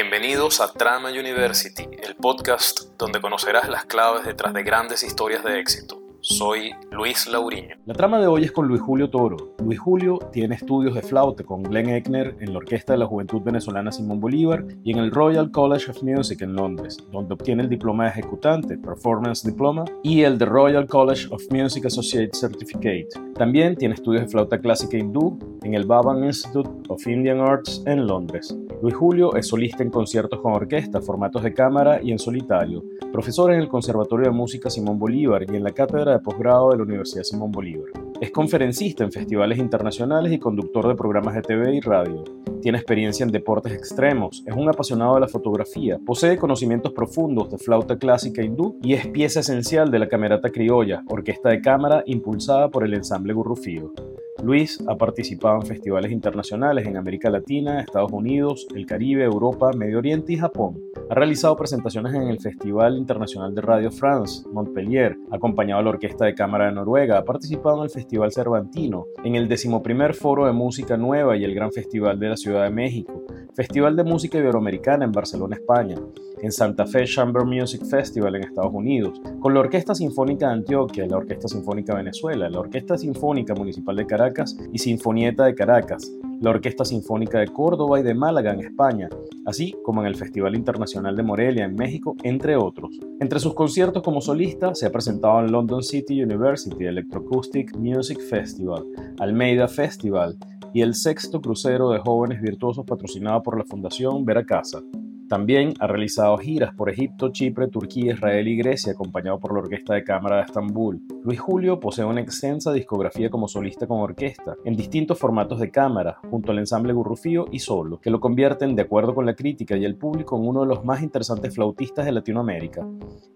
Bienvenidos a Trama University, el podcast donde conocerás las claves detrás de grandes historias de éxito. Soy Luis Lauriño. La trama de hoy es con Luis Julio Toro. Luis Julio tiene estudios de flauta con Glenn Eckner en la Orquesta de la Juventud Venezolana Simón Bolívar y en el Royal College of Music en Londres, donde obtiene el diploma de ejecutante, Performance Diploma, y el The Royal College of Music Associate Certificate. También tiene estudios de flauta clásica hindú en el Bhavan Institute of Indian Arts en Londres. Luis Julio es solista en conciertos con orquesta, formatos de cámara y en solitario, profesor en el Conservatorio de Música Simón Bolívar y en la Cátedra de Posgrado de la Universidad Simón Bolívar. Es conferencista en festivales internacionales y conductor de programas de TV y radio. Tiene experiencia en deportes extremos, es un apasionado de la fotografía, posee conocimientos profundos de flauta clásica hindú y es pieza esencial de la Camerata Criolla, orquesta de cámara impulsada por el ensamble Gurrufío. Luis ha participado en festivales internacionales en América Latina, Estados Unidos, el Caribe, Europa, Medio Oriente y Japón. Ha realizado presentaciones en el Festival Internacional de Radio France, Montpellier, acompañado a la Orquesta de Cámara de Noruega, ha participado en el Festival Cervantino, en el decimoprimer Foro de Música Nueva y el Gran Festival de la Ciudad de México, Festival de Música Iberoamericana en Barcelona, España, en Santa Fe Chamber Music Festival en Estados Unidos, con la Orquesta Sinfónica de Antioquia, la Orquesta Sinfónica de Venezuela, la Orquesta Sinfónica Municipal de Caracas y Sinfonieta de Caracas, la Orquesta Sinfónica de Córdoba y de Málaga en España, así como en el Festival Internacional de Morelia en México, entre otros. Entre sus conciertos como solista se ha presentado en London City University Electroacoustic Music Festival, Almeida Festival y el sexto crucero de jóvenes virtuosos patrocinado por la Fundación Veracasa. También ha realizado giras por Egipto, Chipre, Turquía, Israel y Grecia, acompañado por la Orquesta de Cámara de Estambul. Luis Julio posee una extensa discografía como solista con orquesta, en distintos formatos de cámara, junto al ensamble Gurrufío y solo, que lo convierten, de acuerdo con la crítica y el público, en uno de los más interesantes flautistas de Latinoamérica.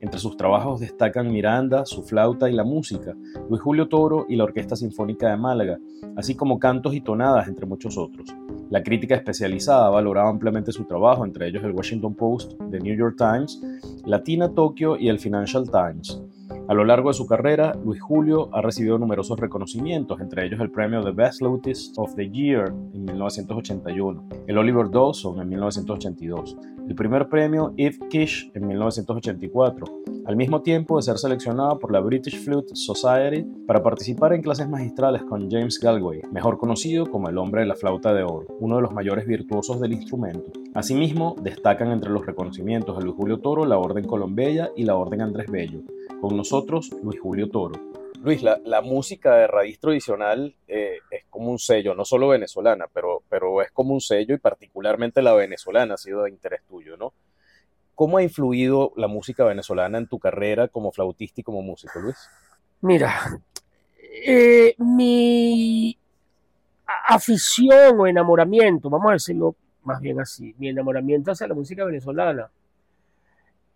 Entre sus trabajos destacan Miranda, su flauta y la música, Luis Julio Toro y la Orquesta Sinfónica de Málaga, así como cantos y tonadas, entre muchos otros. La crítica especializada ha valorado ampliamente su trabajo, entre ellos el Washington Post, The New York Times, Latina Tokyo y el Financial Times. A lo largo de su carrera, Luis Julio ha recibido numerosos reconocimientos, entre ellos el premio The Best Flautist of the Year en 1981, el Oliver Dawson en 1982, el primer premio Eve Kish en 1984, al mismo tiempo de ser seleccionado por la British Flute Society para participar en clases magistrales con James Galway, mejor conocido como el hombre de la flauta de oro, uno de los mayores virtuosos del instrumento. Asimismo, destacan entre los reconocimientos de Luis Julio Toro la Orden Colombella y la Orden Andrés Bello. Con nosotros, Luis Julio Toro. Luis, la, música de raíz tradicional eh, es como un sello, no solo venezolana, pero, pero es como un sello y particularmente la venezolana ha sido de interés tuyo, ¿no? ¿Cómo ha influido la música venezolana en tu carrera como flautista y como músico, Luis? Mira, eh, mi afición o enamoramiento, vamos a decirlo más bien así, mi enamoramiento hacia la música venezolana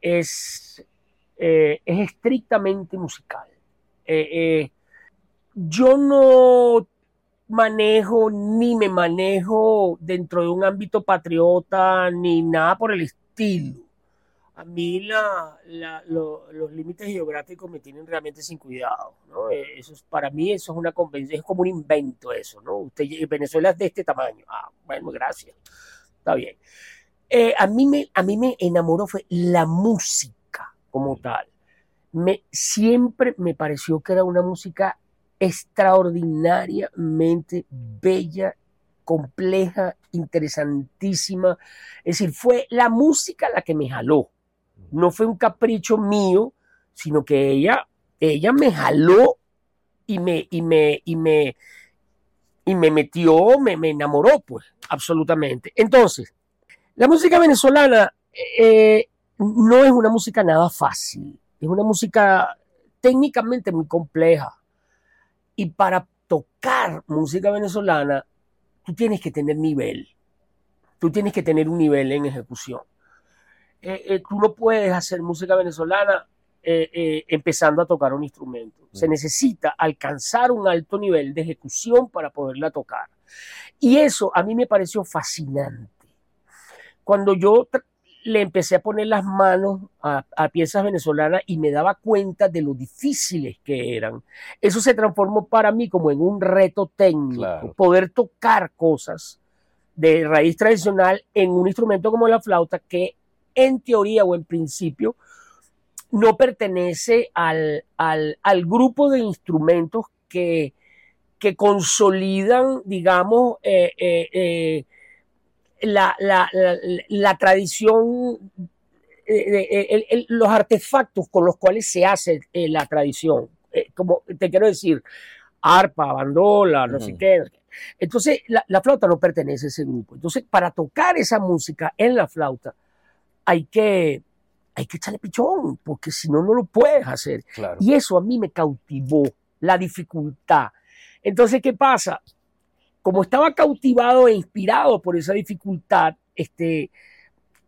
es, eh, es estrictamente musical. Eh, yo no manejo ni me manejo dentro de un ámbito patriota ni nada por el estilo a mí la, los límites geográficos me tienen realmente sin cuidado, ¿no? Eh, eso es, para mí eso es una convención, es como un invento eso, ¿no? Usted, Venezuela es de este tamaño. Ah, bueno, gracias. Está bien. Eh, a, mí me, a mí me enamoró fue la música como tal. Siempre me pareció que era una música extraordinariamente bella compleja, interesantísima. Es decir, fue la música la que me jaló no fue un capricho mío, sino que ella, ella me jaló y me, y me, y me, y me metió, me, me enamoró, pues, absolutamente. Entonces, la música venezolana eh, no es una música nada fácil, es una música técnicamente muy compleja. Y para tocar música venezolana, tú tienes que tener nivel, tú tienes que tener un nivel en ejecución. Eh, eh, tú no puedes hacer música venezolana eh, empezando a tocar un instrumento. Se mm. necesita alcanzar un alto nivel de ejecución para poderla tocar. Y eso a mí me pareció fascinante. Cuando yo le empecé a poner las manos a, piezas venezolanas y me daba cuenta de lo difíciles que eran. Eso se transformó para mí como en un reto técnico, poder tocar cosas de raíz tradicional en un instrumento como la flauta que en teoría o en principio no pertenece al, al, al grupo de instrumentos que, que consolidan, digamos, eh, eh, eh, la, la, la, la, tradición, el, el, los artefactos con los cuales se hace la tradición. como te quiero decir, arpa, bandola, no uh -huh. sé qué. Entonces, la, la, flauta no pertenece a ese grupo. Entonces, para tocar esa música en la flauta, hay que, hay que echarle pichón, porque si no, no lo puedes hacer. Claro. Y eso a mí me cautivó, la dificultad. Entonces, ¿qué pasa? Como estaba cautivado e inspirado por esa dificultad, este,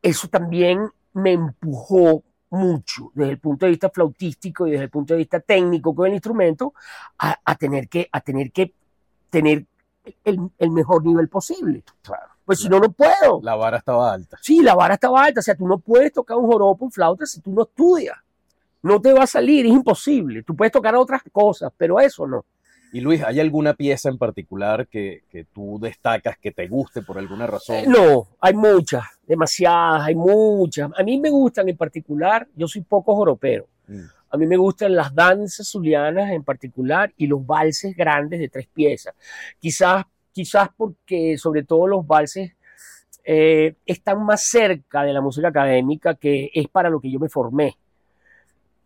eso también me empujó mucho desde el punto de vista flautístico y desde el punto de vista técnico con el instrumento a, a tener que a tener que tener el, el mejor nivel posible. Claro. Pues si no, no puedo. La vara estaba alta. Sí, la vara estaba alta. O sea, tú no puedes tocar un joropo en flauta si tú no estudias. No te va a salir, es imposible. Tú puedes tocar otras cosas, pero eso no. Y Luis, ¿hay alguna pieza en particular que, que tú destacas que te guste por alguna razón? Eh, no, hay muchas, demasiadas, hay muchas. A mí me gustan en particular, yo soy poco joropero. Mm. A mí me gustan las danzas zulianas en particular y los valses grandes de tres piezas. Quizás, quizás porque sobre todo los valses eh, están más cerca de la música académica que es para lo que yo me formé.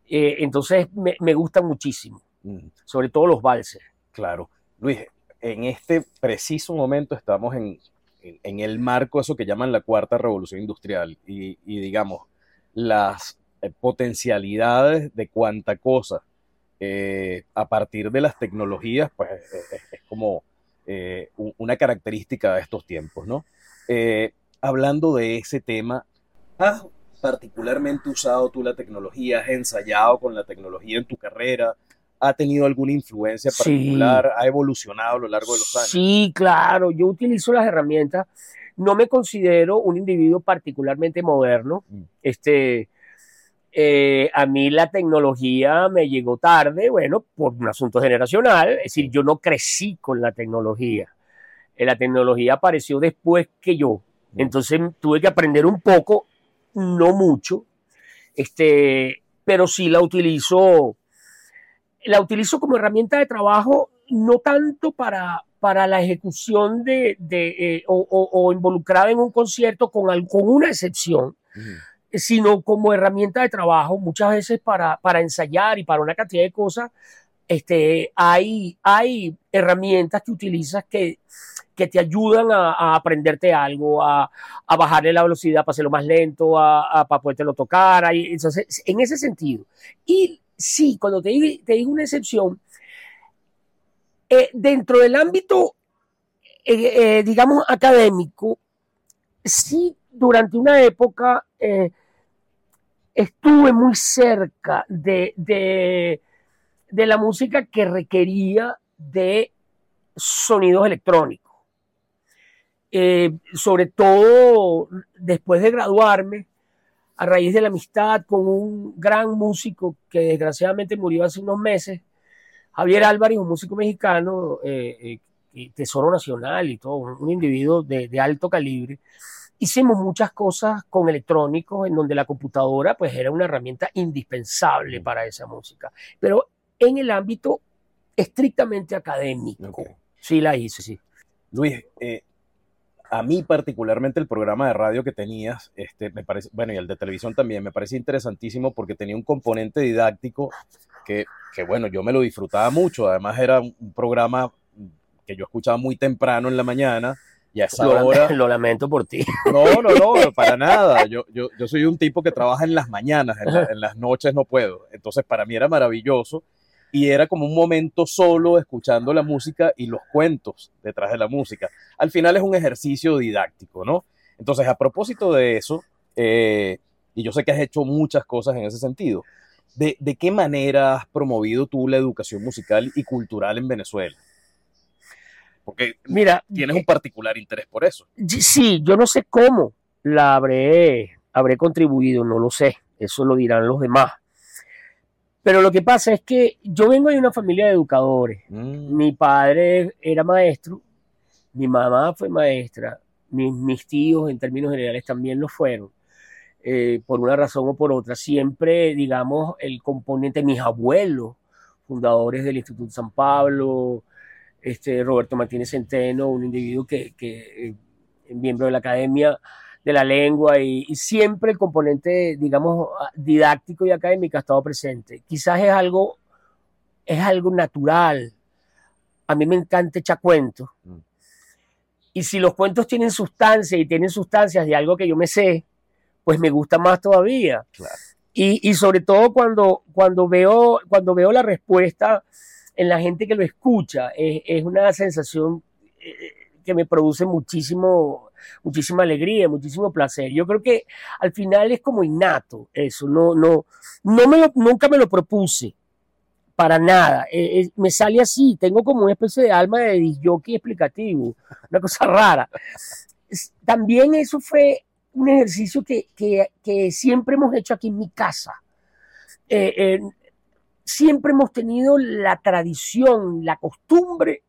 Eh, entonces me, me, gustan muchísimo, mm. sobre todo los valses. Claro. Luis, en este preciso momento estamos en, en, el marco de eso que llaman la cuarta revolución industrial y, digamos, las eh, potencialidades de cuánta cosa eh, a partir de las tecnologías, pues es, como eh, una característica de estos tiempos, ¿no? Hablando de ese tema, ¿has particularmente usado tú la tecnología? ¿Has ensayado con la tecnología en tu carrera? ¿Ha tenido alguna influencia particular? Sí. ¿Ha evolucionado a lo largo de los años? Sí, claro. Yo utilizo las herramientas. No me considero un individuo particularmente moderno. Mm. Este, eh, a mí la tecnología me llegó tarde, bueno, por un asunto generacional, es decir, yo no crecí con la tecnología. Eh, la tecnología apareció después que yo. Entonces tuve que aprender un poco, no mucho, este, pero sí la utilizo, la utilizo como herramienta de trabajo, no tanto para, para la ejecución de, de eh, o, o, o, involucrada en un concierto con, con una excepción. Sino como herramienta de trabajo, muchas veces para, para ensayar y para una cantidad de cosas, este, hay, hay herramientas que utilizas que, que te ayudan a, a aprenderte algo, a, a, bajarle la velocidad para hacerlo más lento, a, a para podértelo tocar. Ahí, entonces, en ese sentido. Y sí, cuando te digo, una excepción, eh, dentro del ámbito, eh, eh, digamos, académico, sí, durante una época estuve muy cerca de, la música que requería de sonidos electrónicos. Sobre todo después de graduarme, a raíz de la amistad con un gran músico que desgraciadamente murió hace unos meses, Javier Álvarez, un músico mexicano, eh, eh, tesoro nacional y todo, un individuo de, de alto calibre hicimos muchas cosas con electrónicos en donde la computadora pues era una herramienta indispensable para esa música. Pero en el ámbito estrictamente académico, okay. sí la hice, sí. Luis, eh, a mí particularmente el programa de radio que tenías, este, me parece, bueno, y el de televisión también, me parece interesantísimo porque tenía un componente didáctico que, que bueno, yo me lo disfrutaba mucho. Además era un programa que yo escuchaba muy temprano en la mañana, y a esa lo, hora... Lo lamento por ti. No, no, no, para nada. Yo, yo, yo soy un tipo que trabaja en las mañanas, en, la, en, las noches no puedo. Entonces para mí era maravilloso y era como un momento solo escuchando la música y los cuentos detrás de la música. Al final es un ejercicio didáctico, ¿no? Entonces a propósito de eso, eh, y yo sé que has hecho muchas cosas en ese sentido, ¿de, ¿de qué manera has promovido tú la educación musical y cultural en Venezuela? Porque Mira, tienes un particular interés por eso. Sí, yo no sé cómo la habré, habré contribuido, no lo sé, eso lo dirán los demás. Pero lo que pasa es que yo vengo de una familia de educadores. Mm. Mi padre era maestro, mi mamá fue maestra, mis, mis tíos en términos generales también lo fueron. Eh, por una razón o por otra. Siempre, digamos, el componente, mis abuelos, fundadores del Instituto San Pablo, este, Roberto Martínez Centeno, un individuo que, que eh, miembro de la Academia de la Lengua y, y, siempre el componente, digamos, didáctico y académico ha estado presente. Quizás es algo, es algo natural. A mí me encanta echar cuentos. Mm. Y si los cuentos tienen sustancia y tienen sustancias de algo que yo me sé, pues me gusta más todavía. Y, y, sobre todo cuando, cuando, veo, cuando veo la respuesta en la gente que lo escucha, es, es una sensación eh, que me produce muchísimo, muchísima alegría, muchísimo placer. Yo creo que al final es como innato eso, no, no, no me nunca me lo propuse para nada. Eh, eh, me sale así, tengo como una especie de alma de jockey explicativo, una cosa rara. También eso fue un ejercicio que, que, siempre hemos hecho aquí en mi casa. Eh, siempre hemos tenido la tradición, la costumbre,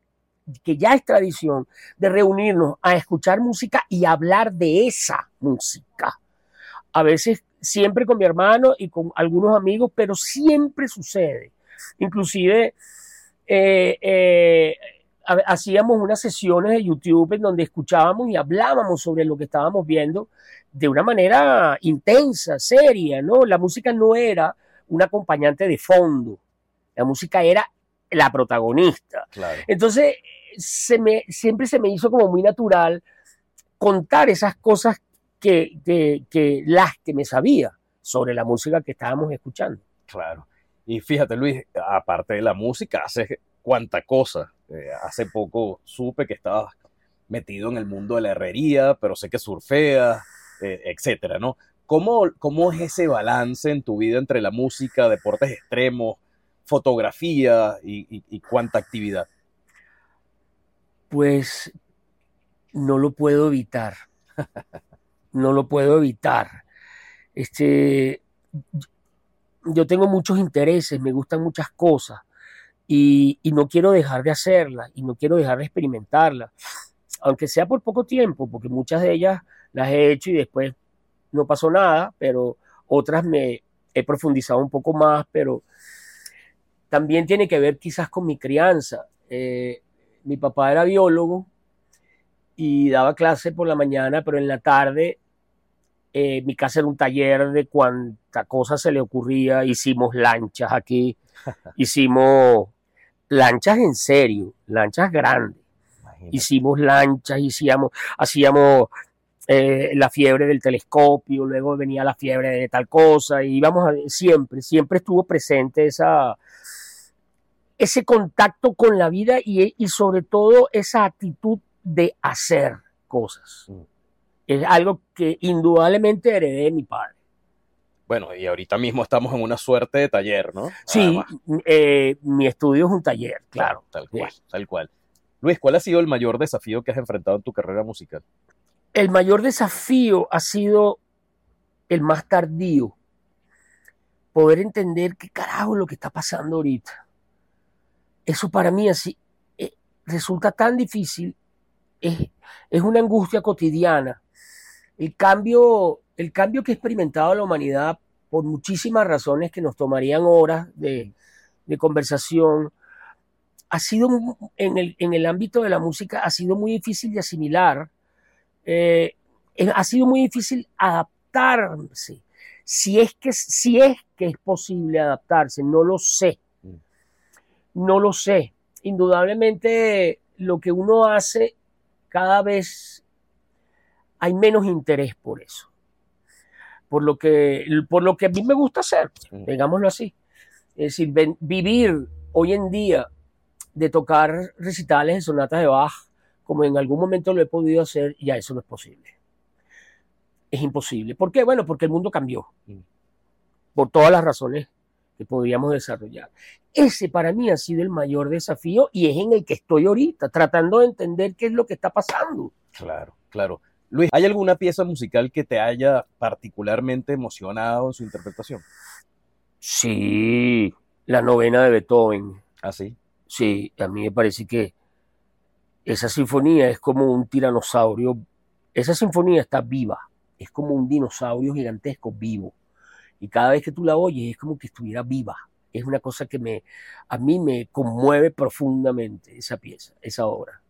que ya es tradición, de reunirnos a escuchar música y hablar de esa música. A veces siempre con mi hermano y con algunos amigos, pero siempre sucede. Inclusive eh, eh, hacíamos unas sesiones de YouTube en donde escuchábamos y hablábamos sobre lo que estábamos viendo de una manera intensa, seria, ¿no? La música no era un acompañante de fondo, la música era la protagonista. Claro. Entonces, se me, siempre se me hizo como muy natural contar esas cosas que, que, que las que me sabía sobre la música que estábamos escuchando. Claro. Y fíjate, Luis, aparte de la música, haces cuánta cosa. Eh, hace poco supe que estabas metido en el mundo de la herrería, pero sé que surfeas, eh, etcétera, ¿no? ¿Cómo, ¿Cómo es ese balance en tu vida entre la música, deportes extremos, fotografía y, cuánta actividad? Pues no lo puedo evitar. no lo puedo evitar. Este, yo tengo muchos intereses, me gustan muchas cosas y, y, no quiero dejar de hacerlas y no quiero dejar de experimentarlas, aunque sea por poco tiempo, porque muchas de ellas las he hecho y después no pasó nada, pero otras me he profundizado un poco más, pero también tiene que ver quizás con mi crianza. Eh, mi papá era biólogo y daba clase por la mañana, pero en la tarde eh, mi casa era un taller de cuánta cosa se le ocurría. Hicimos lanchas aquí, hicimos lanchas en serio, lanchas grandes. Imagínate. Hicimos lanchas, hacíamos, hacíamos eh, la fiebre del telescopio, luego venía la fiebre de tal cosa, y íbamos a, siempre, siempre estuvo presente esa, ese contacto con la vida y, y sobre todo esa actitud de hacer cosas. Mm es algo que indudablemente heredé de mi padre. Bueno, y ahorita mismo estamos en una suerte de taller, ¿no? Sí, eh, mi estudio es un taller, claro. Tal cual, sí. tal cual. Luis, ¿cuál ha sido el mayor desafío que has enfrentado en tu carrera musical? El mayor desafío ha sido el más tardío. Poder entender qué carajo es lo que está pasando ahorita. Eso para mí así eh, resulta tan difícil. Es, es una angustia cotidiana el cambio, el cambio que ha experimentado la humanidad por muchísimas razones que nos tomarían horas de, de conversación, ha sido en el, en el, ámbito de la música, ha sido muy difícil de asimilar, eh, ha sido muy difícil adaptarse. Si es, que, si es que es posible adaptarse, no lo sé. No lo sé. Indudablemente lo que uno hace cada vez hay menos interés por eso. Por lo que, por lo que a mí me gusta hacer, digámoslo así. Es decir, ven, vivir hoy en día de tocar recitales de sonatas de Bach, como en algún momento lo he podido hacer, ya eso no es posible. Es imposible. ¿Por qué? Bueno, porque el mundo cambió. Por todas las razones que podríamos desarrollar. Ese para mí ha sido el mayor desafío y es en el que estoy ahorita, tratando de entender qué es lo que está pasando. Claro, claro. Luis, ¿hay alguna pieza musical que te haya particularmente emocionado en su interpretación? Sí, la novena de Beethoven. ¿Ah, sí? Sí, a mí me parece que esa sinfonía es como un tiranosaurio esa sinfonía está viva, es como un dinosaurio gigantesco vivo. Y cada vez que tú la oyes es como que estuviera viva. Es una cosa que me, a mí me conmueve profundamente esa pieza, esa obra.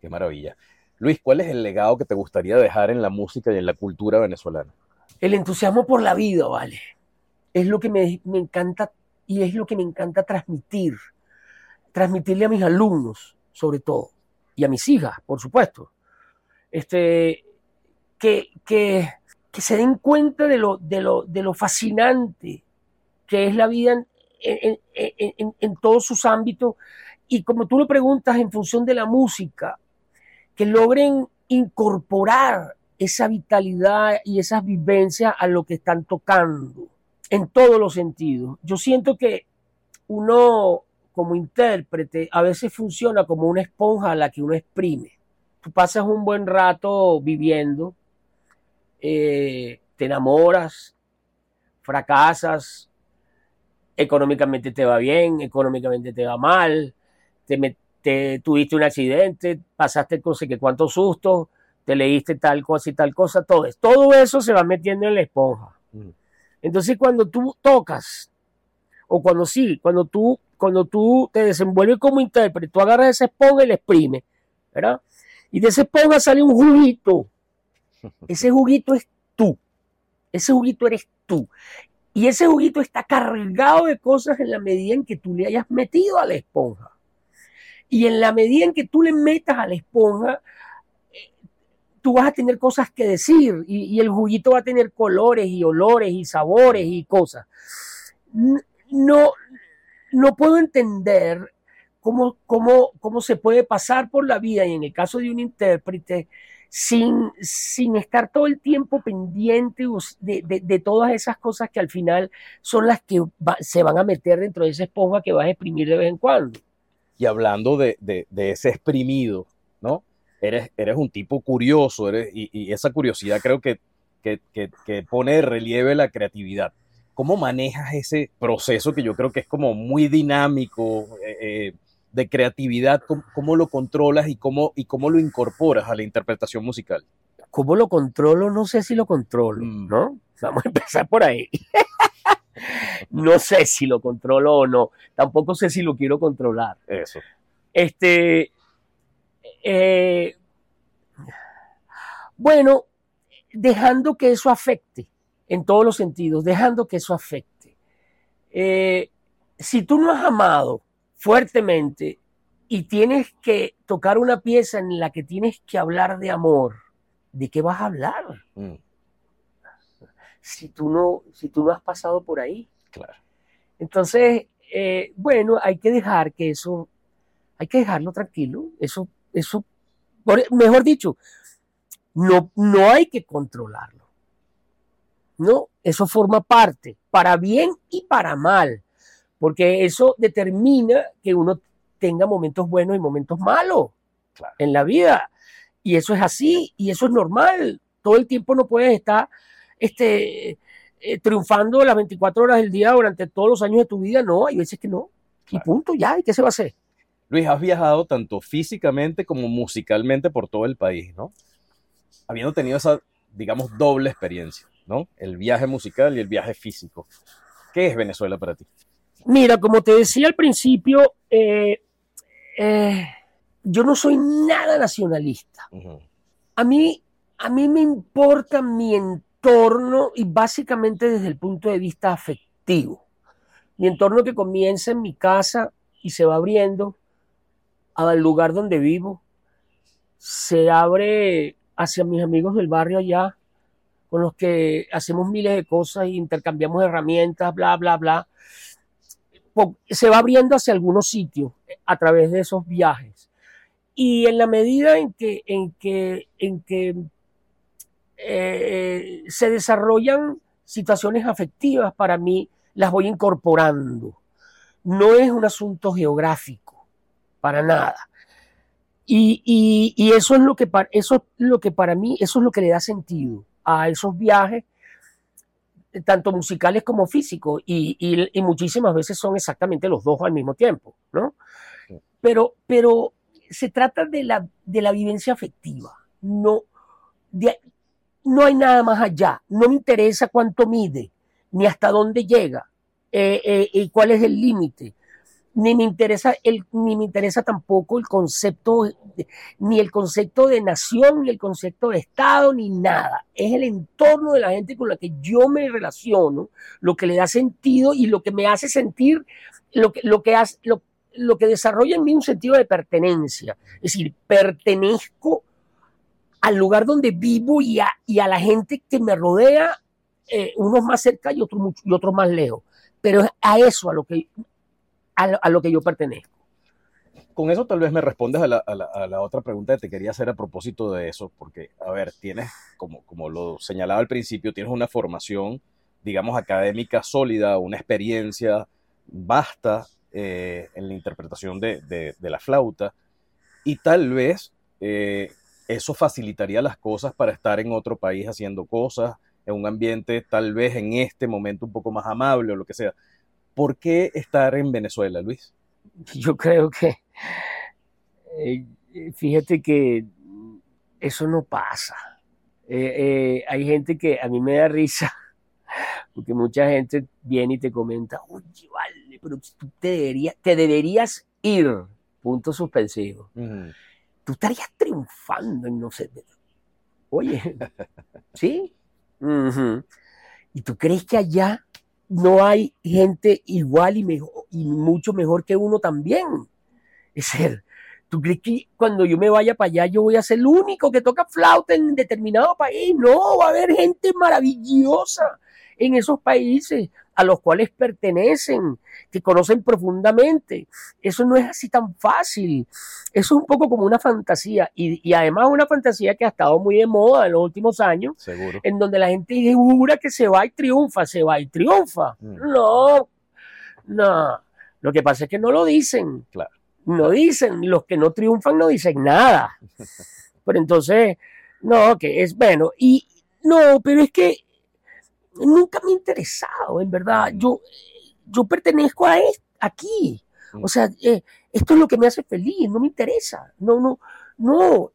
Qué maravilla. Luis, ¿cuál es el legado que te gustaría dejar en la música y en la cultura venezolana? El entusiasmo por la vida, vale. Es lo que me, me encanta y es lo que me encanta transmitir. Transmitirle a mis alumnos, sobre todo, y a mis hijas, por supuesto. Este, que, que, que se den cuenta de lo, de lo, de lo fascinante que es la vida en, en, todos sus ámbitos y como tú lo preguntas en función de la música, que logren incorporar esa vitalidad y esas vivencias a lo que están tocando en todos los sentidos. Yo siento que uno como intérprete a veces funciona como una esponja a la que uno exprime. Tú pasas un buen rato viviendo, eh, te enamoras, fracasas, económicamente te va bien, económicamente te va mal, te, te tuviste un accidente, pasaste no sé qué cuántos sustos, te leíste tal cosa y tal cosa, todo eso. Todo eso se va metiendo en la esponja. Mm. Entonces cuando tú tocas, o cuando sí, cuando tú, cuando tú te desenvuelves como intérprete, tú agarras esa esponja y la exprimes, ¿verdad? Y de esa esponja sale un juguito. Ese juguito es tú. Ese juguito eres tú. Y ese juguito está cargado de cosas en la medida en que tú le hayas metido a la esponja. Y en la medida en que tú le metas a la esponja, eh, tú vas a tener cosas que decir y, el juguito va a tener colores y olores y sabores y cosas. No, no puedo entender cómo, cómo, cómo se puede pasar por la vida y en el caso de un intérprete sin, sin estar todo el tiempo pendiente de, de, todas esas cosas que al final son las que se van a meter dentro de esa esponja que vas a exprimir de vez en cuando. Y hablando de, de ese exprimido, ¿no? Eres, eres un tipo curioso eres, y, esa curiosidad creo que, que, que, que, pone de relieve la creatividad. ¿Cómo manejas ese proceso que yo creo que es como muy dinámico? Eh, eh, de creatividad, ¿cómo, cómo, lo controlas y cómo, y cómo lo incorporas a la interpretación musical? ¿Cómo lo controlo? No sé si lo controlo, mm. ¿no? Vamos a empezar por ahí. no sé si lo controlo o no. Tampoco sé si lo quiero controlar. Eso. Este. Eh, bueno, dejando que eso afecte en todos los sentidos, dejando que eso afecte. Eh, si tú no has amado fuertemente y tienes que tocar una pieza en la que tienes que hablar de amor, ¿de qué vas a hablar? Mm. Si tú no, si tú no has pasado por ahí. Claro. Entonces, eh, bueno, hay que dejar que eso, hay que dejarlo tranquilo. Eso, eso, mejor dicho, no, no hay que controlarlo. No, eso forma parte, para bien y para mal porque eso determina que uno tenga momentos buenos y momentos malos claro. en la vida. Y eso es así, y eso es normal. Todo el tiempo no puedes estar este, eh, triunfando las 24 horas del día durante todos los años de tu vida. No, hay veces que no. Claro. Y punto, ya, ¿y qué se va a hacer? Luis, has viajado tanto físicamente como musicalmente por todo el país, ¿no? Habiendo tenido esa, digamos, doble experiencia, ¿no? El viaje musical y el viaje físico. ¿Qué es Venezuela para ti? Mira, como te decía al principio, eh, eh, yo no soy nada nacionalista. Uh -huh. A mí, a mí me importa mi entorno y básicamente desde el punto de vista afectivo. Mi entorno que comienza en mi casa y se va abriendo al lugar donde vivo, se abre hacia mis amigos del barrio allá, con los que hacemos miles de cosas intercambiamos herramientas, bla, bla, bla se va abriendo hacia algunos sitios a través de esos viajes. Y en la medida en que, en que, en que eh, se desarrollan situaciones afectivas, para mí las voy incorporando. No es un asunto geográfico, para nada. Y, y, y eso, es lo que, eso es lo que para mí, eso es lo que le da sentido a esos viajes tanto musicales como físicos, y, y, y, muchísimas veces son exactamente los dos al mismo tiempo, ¿no? Pero, pero se trata de la, de la vivencia afectiva, no, no hay nada más allá. No me interesa cuánto mide, ni hasta dónde llega, eh, eh, y cuál es el límite. Ni me, interesa el, ni me interesa tampoco el concepto, ni el concepto de nación, ni el concepto de Estado, ni nada. Es el entorno de la gente con la que yo me relaciono, lo que le da sentido y lo que me hace sentir, lo que, lo que, hace, lo, lo que desarrolla en mí un sentido de pertenencia. Es decir, pertenezco al lugar donde vivo y a, y a la gente que me rodea, eh, unos más cerca y otros, y otros más lejos. Pero a eso a lo que, a lo, que yo pertenezco. Con eso tal vez me respondes a la, a, la, a la, otra pregunta que te quería hacer a propósito de eso, porque, a ver, tienes, como, como lo señalaba al principio, tienes una formación, digamos, académica sólida, una experiencia vasta eh, en la interpretación de, de, de, la flauta, y tal vez eh, eso facilitaría las cosas para estar en otro país haciendo cosas, en un ambiente tal vez en este momento un poco más amable o lo que sea. ¿Por qué estar en Venezuela, Luis? Yo creo que, eh, fíjate que eso no pasa. Eh, eh, hay gente que a mí me da risa, porque mucha gente viene y te comenta, oye, vale, pero tú te, deberías, te deberías ir, punto suspensivo. Uh -huh tú estarías triunfando en no sé. Oye, ¿sí? Uh -huh. ¿Y tú crees que allá no hay gente igual y, mejor, y mucho mejor que uno también? Es ser, ¿tú crees que cuando yo me vaya para allá yo voy a ser el único que toca flauta en determinado país? No, va a haber gente maravillosa en esos países a los cuales pertenecen, que conocen profundamente. Eso no es así tan fácil. Eso es un poco como una fantasía y, y además una fantasía que ha estado muy de moda en los últimos años, Seguro. en donde la gente jura que se va y triunfa, se va y triunfa. Mm. No, no. Lo que pasa es que no lo dicen. Claro. No dicen. Los que no triunfan no dicen nada. Pero entonces, no, que es bueno. Y no, pero es que nunca me ha interesado, en verdad. Yo, yo pertenezco a esto, aquí. O sea, eh, esto es lo que me hace feliz, no me interesa. No, no, no.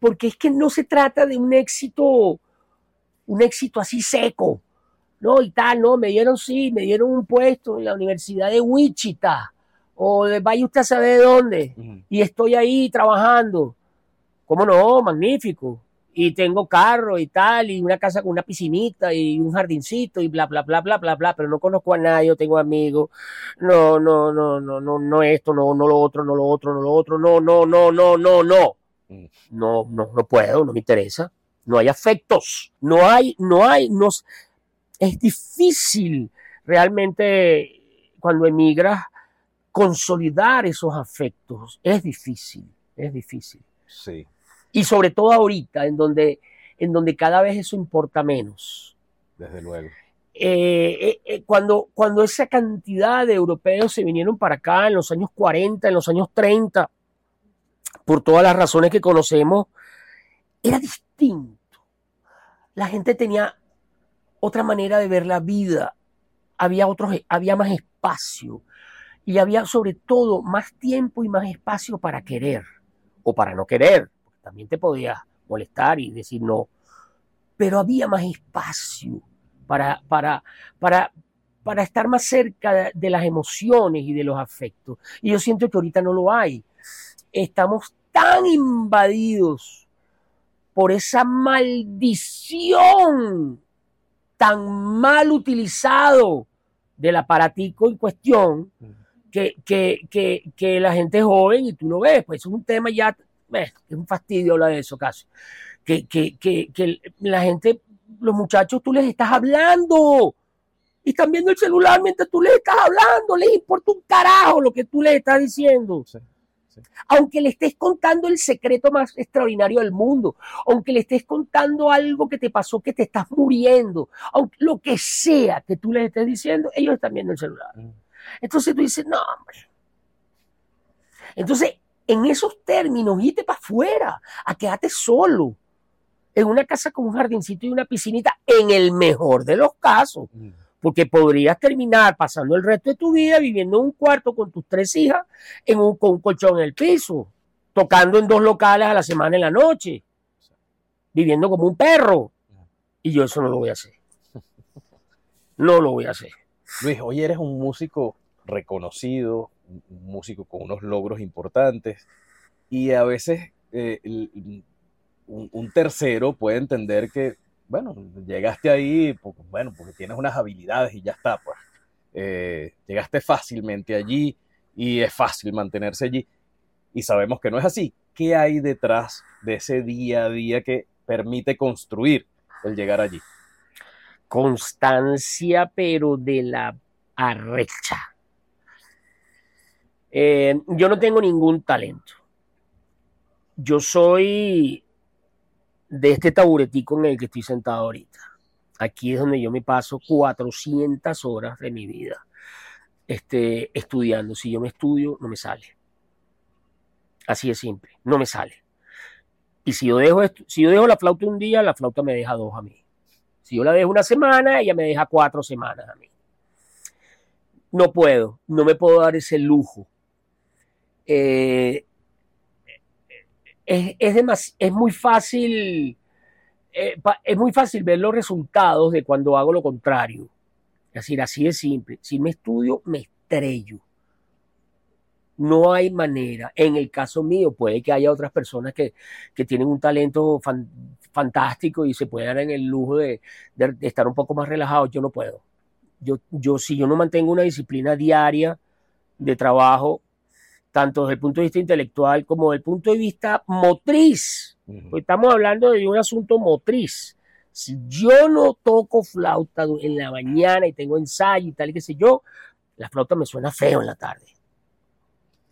Porque es que no se trata de un éxito, un éxito así seco. No, y tal, no, me dieron, sí, me dieron un puesto en la Universidad de Wichita, o de vaya usted a saber dónde, uh -huh. y estoy ahí trabajando. ¿Cómo no? Magnífico y tengo carro y tal, y una casa con una piscinita y un jardincito y bla, bla, bla, bla, bla, bla, pero no conozco a nadie, no tengo amigos, no, no, no, no, no, no esto, no, no lo otro, no lo otro, no lo otro, no, no, no, no, no, no. No, no, no puedo, no me interesa. No hay afectos, no hay, no hay, no, es difícil realmente cuando emigras consolidar esos afectos, es difícil, es difícil. Sí. Y sobre todo ahorita, en donde, en donde cada vez eso importa menos. Desde luego. Eh, eh, cuando, cuando esa cantidad de europeos se vinieron para acá en los años 40, en los años 30, por todas las razones que conocemos, era distinto. La gente tenía otra manera de ver la vida, había, otros, había más espacio y había sobre todo más tiempo y más espacio para querer o para no querer también te podías molestar y decir no, pero había más espacio para, para, para, para estar más cerca de las emociones y de los afectos. Y yo siento que ahorita no lo hay. Estamos tan invadidos por esa maldición tan mal utilizado del aparatico en cuestión que, que, que, que la gente joven, y tú lo ves, pues es un tema ya es un fastidio hablar de eso casi. Que, que, que, que, la gente, los muchachos, tú les estás hablando y están viendo el celular mientras tú les estás hablando, les importa un carajo lo que tú les estás diciendo. Sí, sí. Aunque le estés contando el secreto más extraordinario del mundo, aunque le estés contando algo que te pasó, que te estás muriendo, aunque, lo que sea que tú les estés diciendo, ellos están viendo el celular. Mm. Entonces tú dices, no, hombre. Entonces, en esos términos, irte para afuera, a quedarte solo, en una casa con un jardincito y una piscinita, en el mejor de los casos. Porque podrías terminar pasando el resto de tu vida viviendo en un cuarto con tus tres hijas, en un, con un colchón en el piso, tocando en dos locales a la semana en la noche. viviendo como un perro. Y yo eso no lo voy a hacer. No lo voy a hacer. Luis, hoy eres un músico reconocido, un músico con unos logros importantes y a veces eh, un, tercero puede entender que, bueno, llegaste ahí, porque, bueno, porque tienes unas habilidades y ya está, pues. Eh, llegaste fácilmente allí y es fácil mantenerse allí. Y sabemos que no es así. ¿Qué hay detrás de ese día a día que permite construir el llegar allí? Constancia, pero de la arrecha. Eh, yo no tengo ningún talento. Yo soy de este taburetico en el que estoy sentado ahorita. Aquí es donde yo me paso 400 horas de mi vida este, estudiando. Si yo me estudio, no me sale. Así de simple, no me sale. Y si yo, dejo si yo dejo la flauta un día, la flauta me deja dos a mí. Si yo la dejo una semana, ella me deja cuatro semanas a mí. No puedo, no me puedo dar ese lujo. Eh, es, es, es muy fácil eh, es muy fácil ver los resultados de cuando hago lo contrario. Es decir, así de simple. Si me estudio, me estrello. No hay manera. En el caso mío, puede que haya otras personas que, tienen un talento fantástico y se puedan dar en el lujo de, estar un poco más relajados. Yo no puedo. Yo, yo, si yo no mantengo una disciplina diaria de trabajo, tanto desde el punto de vista intelectual como desde el punto de vista motriz, estamos hablando de un asunto motriz. Si yo no toco flauta en la mañana y tengo ensayo y tal, y qué sé yo, la flauta me suena feo en la tarde.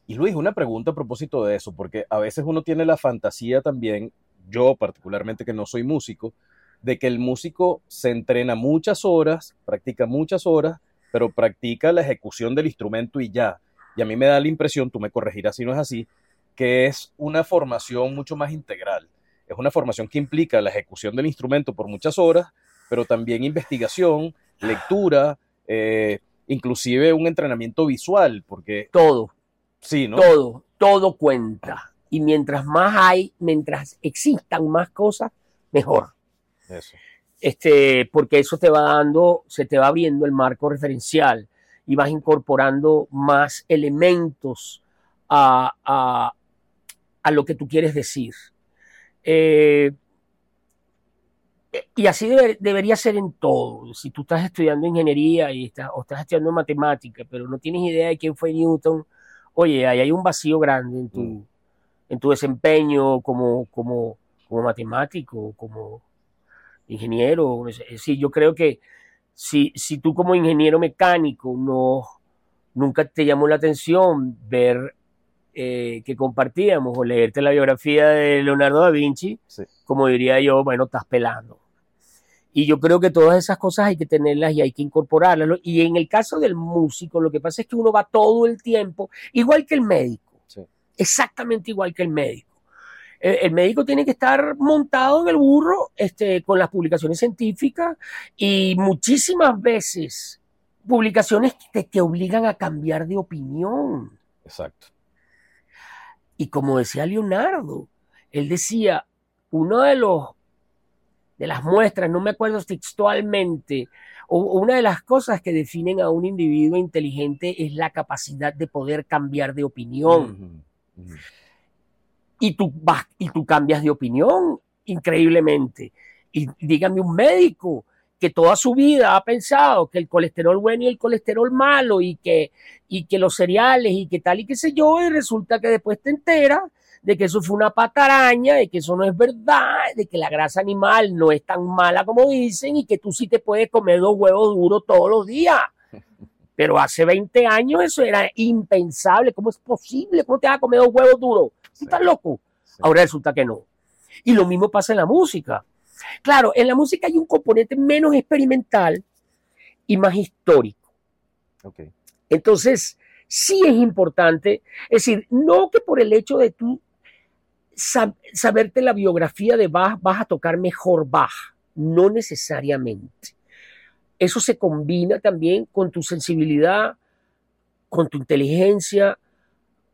Y Luis, una pregunta a propósito de eso, porque a veces uno tiene la fantasía también, yo particularmente que no soy músico, de que el músico se entrena muchas horas, practica muchas horas, pero practica la ejecución del instrumento y ya. Y a mí me da la impresión, tú me corregirás si no es así, que es una formación mucho más integral. Es una formación que implica la ejecución del instrumento por muchas horas, pero también investigación, lectura, eh, inclusive un entrenamiento visual, porque... Todo. Sí, ¿no? Todo, todo cuenta. Y mientras más hay, mientras existan más cosas, mejor. Eso. Este, porque eso te va dando, se te va abriendo el marco referencial y vas incorporando más elementos a, a lo que tú quieres decir. Eh, y así debería ser en todo. Si tú estás estudiando ingeniería y estás, o estás estudiando matemática, pero no tienes idea de quién fue Newton, oye, ahí hay un vacío grande en tu, mm. en tu desempeño como, como, como matemático, como ingeniero. Sí, yo creo que si, si tú como ingeniero mecánico no nunca te llamó la atención ver eh, que compartíamos o leerte la biografía de Leonardo da Vinci, como diría yo, bueno, estás pelando. Y yo creo que todas esas cosas hay que tenerlas y hay que incorporarlas. Y en el caso del músico, lo que pasa es que uno va todo el tiempo, igual que el médico, exactamente igual que el médico. El, médico tiene que estar montado en el burro este, con las publicaciones científicas y muchísimas veces publicaciones que te obligan a cambiar de opinión. Exacto. Y como decía Leonardo, él decía, uno de los de las muestras, no me acuerdo textualmente, o, una de las cosas que definen a un individuo inteligente es la capacidad de poder cambiar de opinión. Y, tú vas, y tú cambias de opinión increíblemente. Y dígame un médico que toda su vida ha pensado que el colesterol bueno y el colesterol malo y que, y que los cereales y que tal y qué sé yo, y resulta que después te enteras de que eso fue una pataraña, de que eso no es verdad, de que la grasa animal no es tan mala como dicen y que tú sí te puedes comer dos huevos duros todos los días. Pero hace 20 años eso era impensable. ¿Cómo es posible? ¿Cómo te vas a comer dos huevos duros? ¿Estás loco? Ahora resulta que no. Y lo mismo pasa en la música. Claro, en la música hay un componente menos experimental y más histórico. Entonces, sí es importante, es decir, no que por el hecho de tú saberte la biografía de Bach vas a tocar mejor Bach, no necesariamente. Eso se combina también con tu sensibilidad, con tu inteligencia,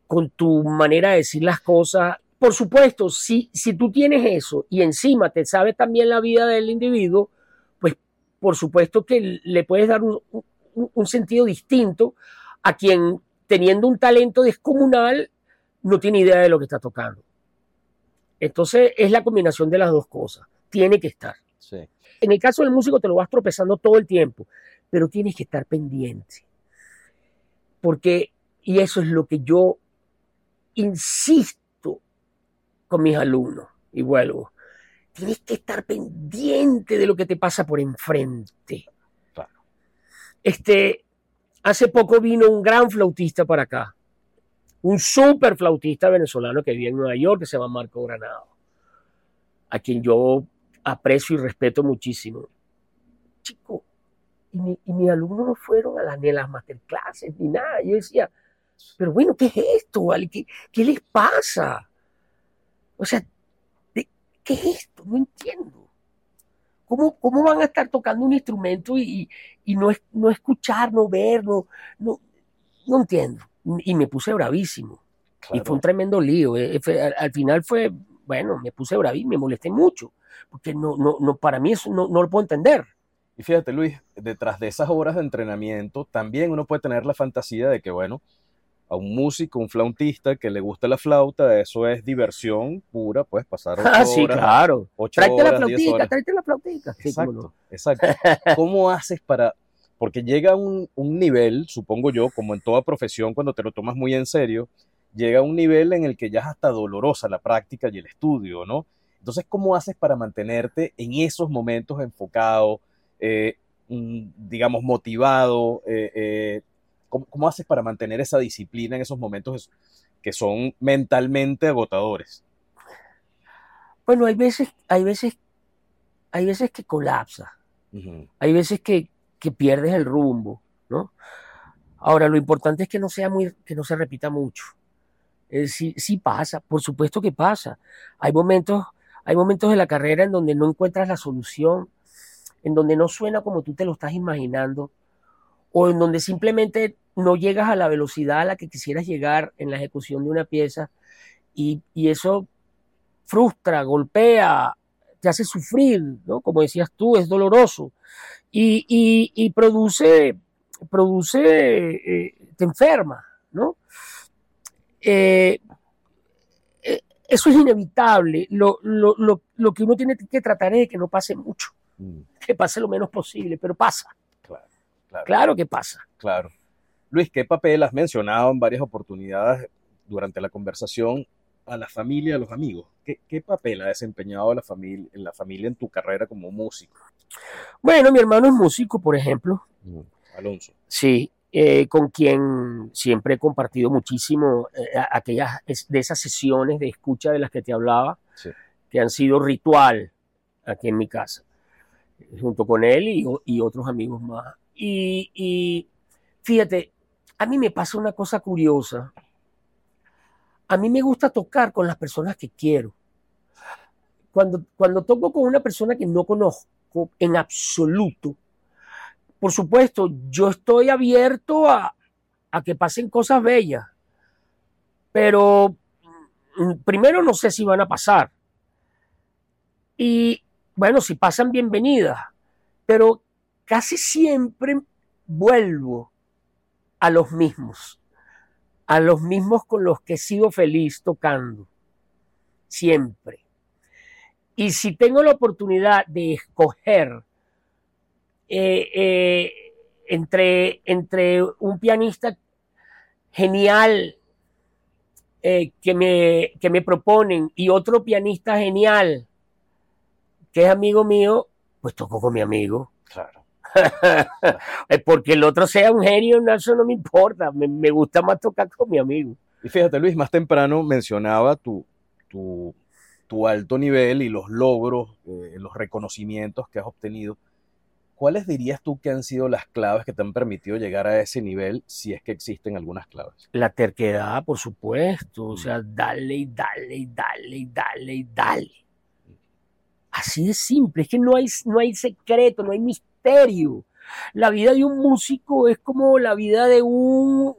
con tu manera de decir las cosas por supuesto, si, si tú tienes eso y encima te sabes también la vida del individuo, pues por supuesto que le puedes dar un, un, sentido distinto a quien teniendo un talento descomunal no tiene idea de lo que está tocando. Entonces es la combinación de las dos cosas. Tiene que estar. En el caso del músico te lo vas tropezando todo el tiempo, pero tienes que estar pendiente. Porque, y eso es lo que yo insisto con mis alumnos, y vuelvo, tienes que estar pendiente de lo que te pasa por enfrente. Claro. Este, hace poco vino un gran flautista para acá, un super flautista venezolano que vive en Nueva York, que se llama Marco Granado, a quien yo aprecio y respeto muchísimo. Chico, y, mi, y mis alumnos no fueron a las, ni a las masterclasses ni nada. Yo decía, pero bueno, ¿qué es esto? Vale? ¿Qué, ¿Qué, les pasa? O sea, ¿qué es esto? No entiendo. ¿Cómo, cómo van a estar tocando un instrumento y, y no, no, escuchar, no ver, no, no, no entiendo? Y me puse bravísimo. Claro. Y fue un tremendo lío. Al, al final fue, bueno, me puse bravísimo, me molesté mucho, porque no, no, no, para mí eso no, no lo puedo entender. Y fíjate, Luis, detrás de esas horas de entrenamiento, también uno puede tener la fantasía de que, bueno, a un músico, un flautista que le gusta la flauta, eso es diversión pura, pues pasar ocho ah, sí, horas, claro. ocho tráete horas, la flautica, tráete la flautica. Sí, Exacto, cómo no. exacto. ¿Cómo haces para...? Porque llega un, un nivel, supongo yo, como en toda profesión, cuando te lo tomas muy en serio, llega un nivel en el que ya es hasta dolorosa la práctica y el estudio, ¿no? Entonces, ¿cómo haces para mantenerte en esos momentos enfocado, eh, mm, digamos, motivado? Eh, eh, ¿cómo, ¿Cómo haces para mantener esa disciplina en esos momentos que son mentalmente agotadores? Bueno, hay veces, hay veces, hay veces que colapsa, hay veces que, que pierdes el rumbo, ¿no? Ahora, lo importante es que no sea muy, que no se repita mucho. Decir, sí pasa, por supuesto que pasa. Hay momentos, hay momentos de la carrera en donde no encuentras la solución, en donde no suena como tú te lo estás imaginando, o en donde simplemente no llegas a la velocidad a la que quisieras llegar en la ejecución de una pieza, y, eso frustra, golpea, te hace sufrir, ¿no? Como decías tú, es doloroso. Y, y, produce, produce, eh, te enferma, ¿no? Eh, eso es inevitable. Lo, lo, lo, lo, que uno tiene que tratar es de que no pase mucho, Mm, que pase lo menos posible, pero pasa. Claro, claro. Claro que pasa. Claro. Luis, ¿qué papel has mencionado en varias oportunidades durante la conversación a la familia, a los amigos? ¿Qué, qué papel ha desempeñado la familia, en la familia en tu carrera como músico? Bueno, mi hermano es músico, por ejemplo. Mm, Alonso. Sí, eh, con quien siempre he compartido muchísimo eh, aquellas de esas sesiones de escucha de las que te hablaba, Sí. que han sido ritual aquí en mi casa, junto con él y, y otros amigos más. Y, y fíjate, a mí me pasa una cosa curiosa. A mí me gusta tocar con las personas que quiero. Cuando, cuando toco con una persona que no conozco en absoluto, por supuesto, yo estoy abierto a, a que pasen cosas bellas, pero mm, primero no sé si van a pasar. Y bueno, si pasan, bienvenidas, pero casi siempre vuelvo a los mismos, a los mismos con los que he sido feliz tocando, siempre. Y si tengo la oportunidad de escoger eh, eh, entre, entre un pianista genial eh, que, me, que me proponen y otro pianista genial que es amigo mío, pues toco con mi amigo. Claro. Porque el otro sea un genio, no, eso no me importa. Me, me, gusta más tocar con mi amigo. Y fíjate, Luis, más temprano mencionaba tu, tu, tu alto nivel y los logros, eh, los reconocimientos que has obtenido. ¿Cuáles dirías tú que han sido las claves que te han permitido llegar a ese nivel, si es que existen algunas claves? La terquedad, por supuesto. O sea, dale y dale y dale y dale y dale. Así de simple, es que no hay, no hay secreto, no hay misterio. La vida de un músico es como la vida de un,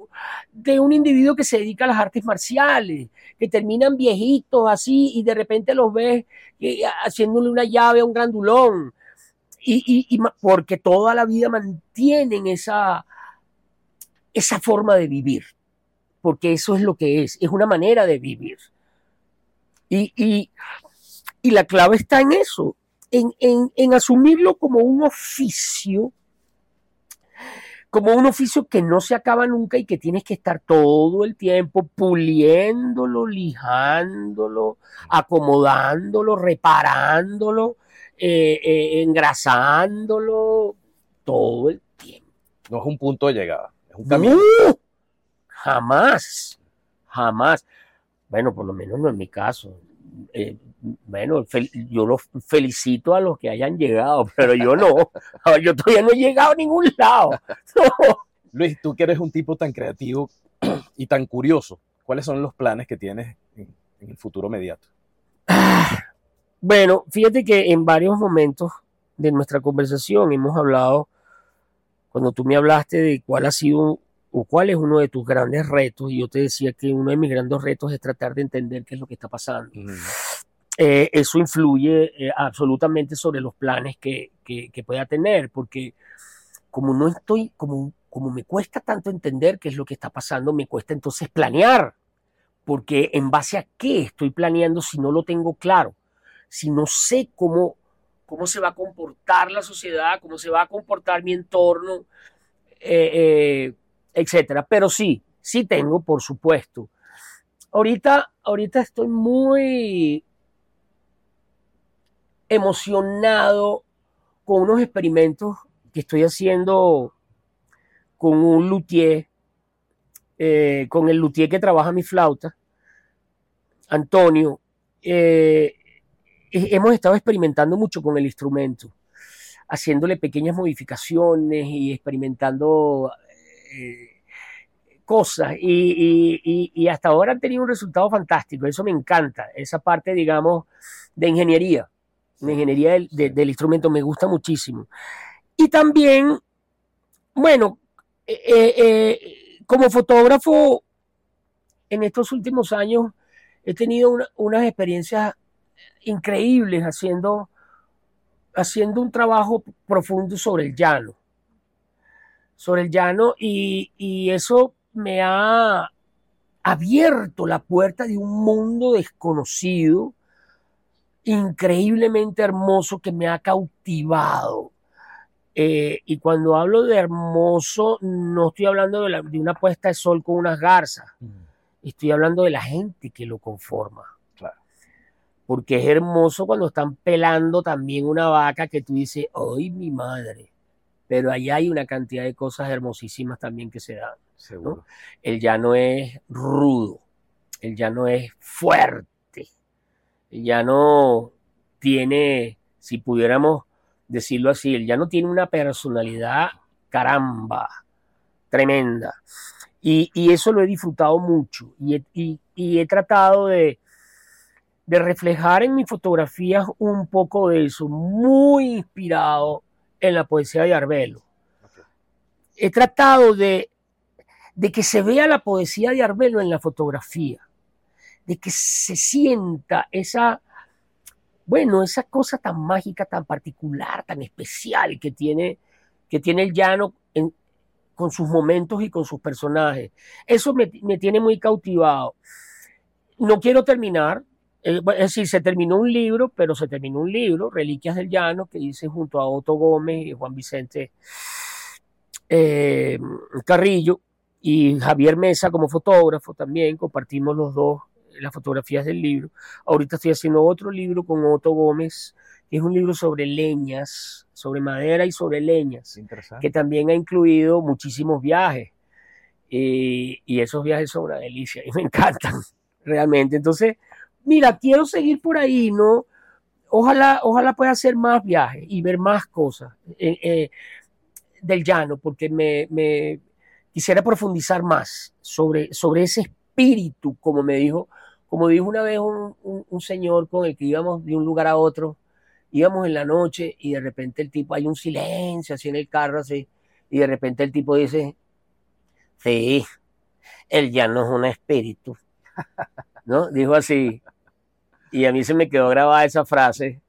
de un individuo que se dedica a las artes marciales, que terminan viejitos así y de repente los ves eh, haciéndole una llave a un grandulón. Y, y, porque toda la vida mantienen esa, esa forma de vivir, porque eso es lo que es, es una manera de vivir. Y, y, y la clave está en eso, en, en, en asumirlo como un oficio como un oficio que no se acaba nunca y que tienes que estar todo el tiempo puliéndolo, lijándolo, acomodándolo, reparándolo, eh, eh, engrasándolo, todo el tiempo. No es un punto de llegada, es un camino. jamás, jamás. Bueno, por lo menos no en mi caso. Eh, bueno, yo los felicito a los que hayan llegado, pero yo no. Yo todavía no he llegado a ningún lado. Luis, tú que eres un tipo tan creativo y tan curioso, ¿cuáles son los planes que tienes en, el futuro inmediato? Bueno, fíjate que en varios momentos de nuestra conversación hemos hablado, cuando tú me hablaste de cuál ha sido o cuál es uno de tus grandes retos, y yo te decía que uno de mis grandes retos es tratar de entender qué es lo que está pasando. Eh, eso influye eh, absolutamente sobre los planes que, pueda tener, porque como no estoy, como, como me cuesta tanto entender qué es lo que está pasando, me cuesta entonces planear, porque en base a qué estoy planeando si no lo tengo claro, si no sé cómo, cómo se va a comportar la sociedad, cómo se va a comportar mi entorno, eh, etcétera. Pero sí, sí tengo, por supuesto. Ahorita, ahorita estoy muy emocionado con unos experimentos que estoy haciendo con un luthier, eh, con el luthier que trabaja mi flauta, Antonio. Eh, hemos estado experimentando mucho con el instrumento, haciéndole pequeñas modificaciones y experimentando eh, cosas y, hasta ahora han tenido un resultado fantástico, eso me encanta, esa parte, digamos, de ingeniería la ingeniería del, instrumento me gusta muchísimo. Y también, bueno, eh, eh, como fotógrafo, en estos últimos años he tenido unas experiencias increíbles haciendo, haciendo un trabajo profundo sobre el llano. Sobre el llano y, y eso me ha abierto la puerta de un mundo desconocido increíblemente hermoso que me ha cautivado. Eh, y cuando hablo de hermoso, no estoy hablando de, una puesta de sol con unas garzas. Mm. Estoy hablando de la gente que lo conforma. Porque es hermoso cuando están pelando también una vaca que tú dices, ¡ay, mi madre! Pero allá hay una cantidad de cosas hermosísimas también que se dan. Seguro. El llano es rudo, el llano es fuerte ya no tiene, si pudiéramos decirlo así, él ya no tiene una personalidad caramba, tremenda. Y, eso lo he disfrutado mucho y he, tratado de, reflejar en mis fotografías un poco de eso, muy inspirado en la poesía de Arbelo. He tratado de, de que se vea la poesía de Arbelo en la fotografía de que se sienta esa, bueno, esa cosa tan mágica, tan particular, tan especial que tiene, que tiene el llano con sus momentos y con sus personajes. Eso me, tiene muy cautivado. No quiero terminar, es decir, se terminó un libro, pero se terminó un libro, Reliquias del Llano, que hice junto a Otto Gómez y Juan Vicente eh, Carrillo y Javier Mesa como fotógrafo también, compartimos los dos las fotografías del libro. Ahorita estoy haciendo otro libro con Otto Gómez, que es un libro sobre leñas, sobre madera y sobre leñas, que también ha incluido muchísimos viajes. Eh, y esos viajes son una delicia y me encantan realmente. Entonces, mira, quiero seguir por ahí, ¿no? Ojalá, ojalá pueda hacer más viajes y ver más cosas eh, eh, del llano, porque me, quisiera profundizar más sobre, sobre ese espíritu, como me dijo como dijo una vez un, señor con el que íbamos de un lugar a otro, íbamos en la noche y de repente el tipo, hay un silencio así en el carro, así, y de repente el tipo dice, sí, él ya no es un espíritu, ¿no? Dijo así. Y a mí se me quedó grabada esa frase.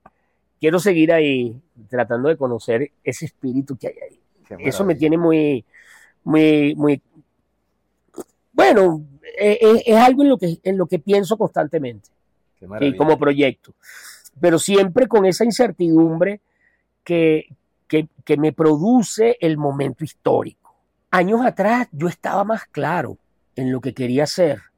Quiero seguir ahí tratando de conocer ese espíritu que hay ahí. Eso me tiene muy, muy, muy... Bueno, es, es algo en lo, que, en lo que pienso constantemente, sí, como proyecto. Pero siempre con esa incertidumbre que, que, que me produce el momento histórico. Años atrás yo estaba más claro en lo que quería hacer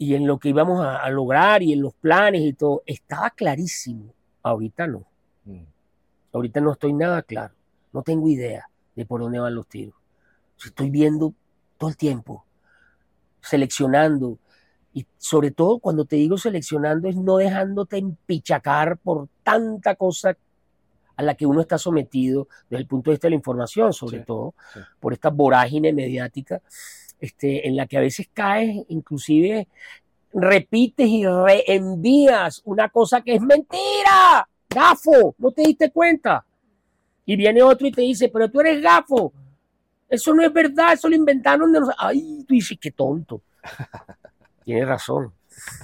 y en lo que íbamos a, a, lograr y en los planes y todo, estaba clarísimo. Ahorita no. Mm. Ahorita no estoy nada claro. No tengo idea de por dónde van los tiros. Estoy viendo todo el tiempo, seleccionando. Y sobre todo cuando te digo seleccionando es no dejándote empichacar por tanta cosa a la que uno está sometido desde el punto de vista de la información, sobre sí, todo sí. por esta vorágine mediática este, en la que a veces caes, inclusive repites y reenvías una cosa que es mentira, gafo, no te diste cuenta. Y viene otro y te dice, pero tú eres gafo, eso no es verdad, eso lo inventaron de los... Ay, tú dices, qué tonto. Tienes razón.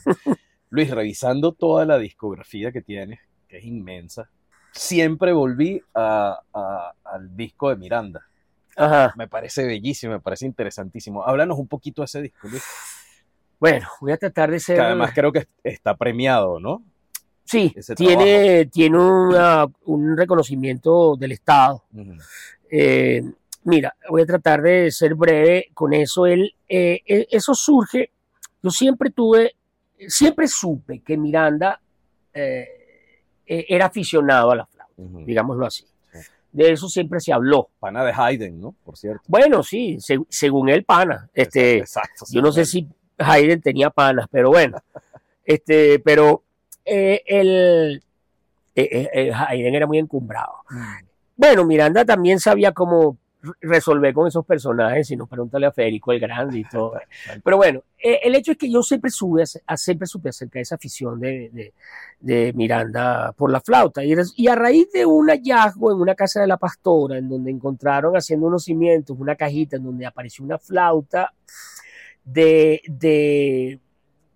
Luis, revisando toda la discografía que tienes, que es inmensa, siempre volví a, a, al disco de Miranda. Ajá. Me parece bellísimo, me parece interesantísimo. Háblanos un poquito de ese disco, Luis. Bueno, voy a tratar de ser. Que además creo que está premiado, ¿no? Sí, tiene, tiene una, un reconocimiento del Estado. Uh -huh. eh, mira, voy a tratar de ser breve con eso. Él, eh, eso surge. Yo siempre tuve, siempre supe que Miranda eh, era aficionado a la flauta, uh -huh. digámoslo así. De eso siempre se habló. Pana de Haydn, ¿no? Por cierto. Bueno, sí, se, según él, pana. Este, exacto, yo no sé si Haydn tenía panas, pero bueno. este, pero eh, el, eh, eh, Haydn era muy encumbrado. Mm. Bueno, Miranda también sabía cómo resolver con esos personajes, si nos pregúntale a Federico el Grande y todo. Pero bueno, eh, el hecho es que yo siempre, sube, siempre supe acerca de esa afición de, de, de Miranda por la flauta. Y, y, a raíz de un hallazgo en una casa de la pastora, en donde encontraron haciendo unos cimientos, una cajita en donde apareció una flauta de, de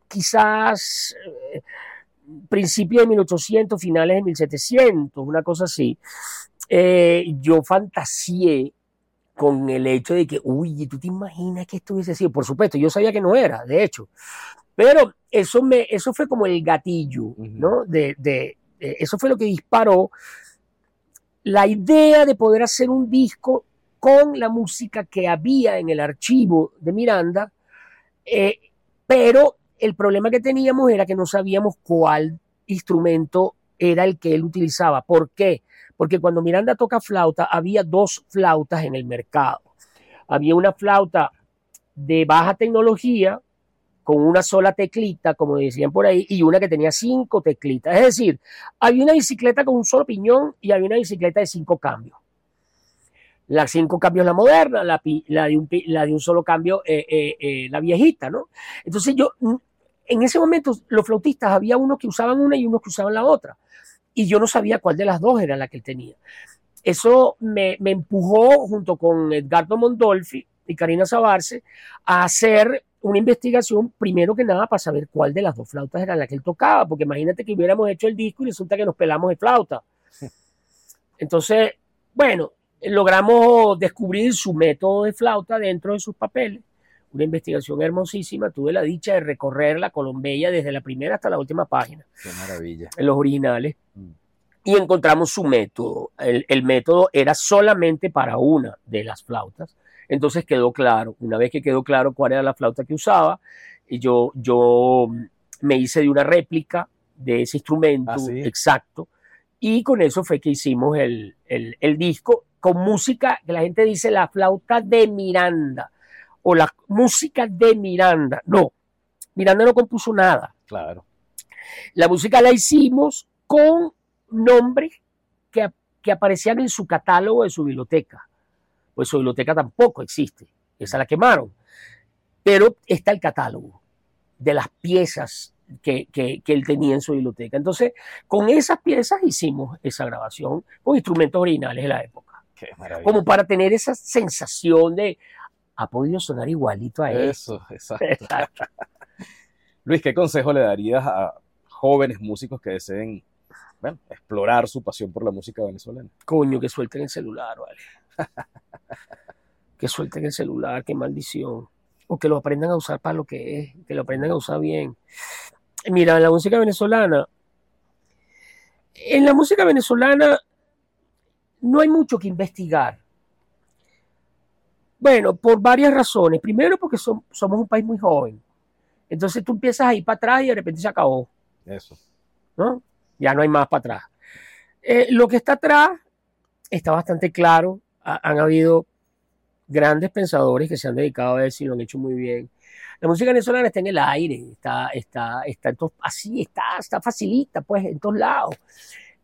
quizás eh, principios de 1800, finales de 1700, una cosa así. Eh, yo fantasié con el hecho de que, uy, ¿tú te imaginas que esto hubiese sido? Por supuesto, yo sabía que no era, de hecho. Pero eso, me, eso fue como el gatillo, ¿no? De, de, de, eso fue lo que disparó la idea de poder hacer un disco con la música que había en el archivo de Miranda, eh, pero el problema que teníamos era que no sabíamos cuál instrumento era el que él utilizaba. ¿Por qué? Porque cuando Miranda toca flauta, había dos flautas en el mercado. Había una flauta de baja tecnología, con una sola teclita, como decían por ahí, y una que tenía cinco teclitas. Es decir, había una bicicleta con un solo piñón y había una bicicleta de cinco cambios. La cinco cambios la moderna, la, la, de, un, la de, un, solo cambio eh, eh, eh, la viejita, ¿no? Entonces yo, en ese momento, los flautistas había unos que usaban una y unos que usaban la otra y yo no sabía cuál de las dos era la que él tenía. Eso me, empujó junto con Edgardo Mondolfi y Karina Sabarce a hacer una investigación primero que nada para saber cuál de las dos flautas era la que él tocaba, porque imagínate que hubiéramos hecho el disco y resulta que nos pelamos de flauta. Entonces, bueno, logramos descubrir su método de flauta dentro de sus papeles. Una investigación hermosísima. Tuve la dicha de recorrer la Colombella desde la primera hasta la última página. Qué maravilla. En los originales. Mm. Y encontramos su método. El, el, método era solamente para una de las flautas. Entonces quedó claro. Una vez que quedó claro cuál era la flauta que usaba, yo, yo me hice de una réplica de ese instrumento ¿Ah, sí? exacto. Y con eso fue que hicimos el, el, el disco con música que la gente dice la flauta de Miranda o la música de Miranda. No, Miranda no compuso nada. Claro. La música la hicimos con nombres que, que aparecían en su catálogo de su biblioteca. Pues su biblioteca tampoco existe, esa la quemaron. Pero está el catálogo de las piezas que, que, que, él tenía en su biblioteca. Entonces, con esas piezas hicimos esa grabación con instrumentos originales de la época. Qué maravilla. Como para tener esa sensación de, ha podido sonar igualito a él. Eso, exacto. Luis, ¿qué consejo le darías a jóvenes músicos que deseen bueno, explorar su pasión por la música venezolana? Coño, que suelten el celular, vale. que suelten el celular, qué maldición. O que lo aprendan a usar para lo que es, que lo aprendan a usar bien. Mira, la música venezolana, en la música venezolana no hay mucho que investigar. Bueno, por varias razones. Primero, porque somos un país muy joven. Entonces tú empiezas a ir para atrás y de repente se acabó. Eso. ¿no? Ya no hay más para atrás. Eh, lo que está atrás está bastante claro. han habido grandes pensadores que se han dedicado a eso y lo han hecho muy bien. La música venezolana está en el aire, está, está, está así, está, está facilita, pues, en todos lados.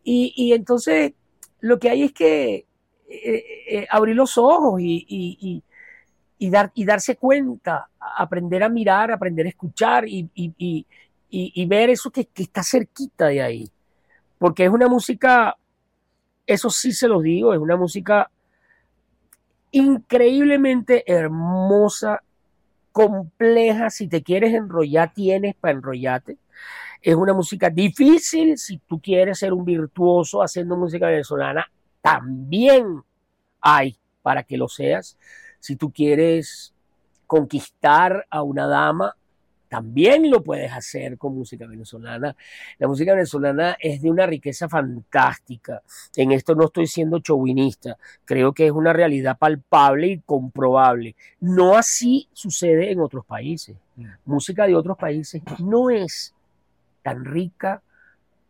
Y, y entonces lo que hay es que eh, eh, abrir los ojos y, y, y, dar, y darse cuenta, aprender a mirar, aprender a escuchar y, ver eso que, que, está cerquita de ahí. Porque es una música, eso sí se los digo, es una música increíblemente hermosa, compleja, si te quieres enrollar, tienes para enrollarte. Es una música difícil, si tú quieres ser un virtuoso haciendo música venezolana, también hay para que lo seas. Si tú quieres conquistar a una dama, también lo puedes hacer con música venezolana. La música venezolana es de una riqueza fantástica. En esto no estoy siendo chauvinista. Creo que es una realidad palpable y comprobable. No así sucede en otros países. Mm. Música de otros países no es tan rica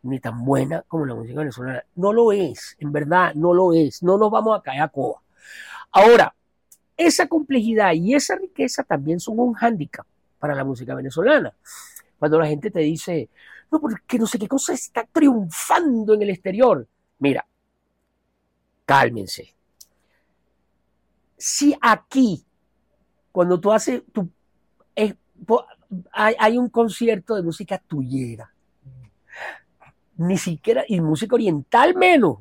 ni tan buena como la música venezolana. No lo es, en verdad, no lo es. No nos vamos a caer a coba. Ahora, esa complejidad y esa riqueza también son un hándicap para la música venezolana. Cuando la gente te dice, no, porque no sé qué cosa está triunfando en el exterior. Mira, cálmense. Si aquí, cuando tú haces, tu, hay, hay, un concierto de música tuyera, ni siquiera, y música oriental menos,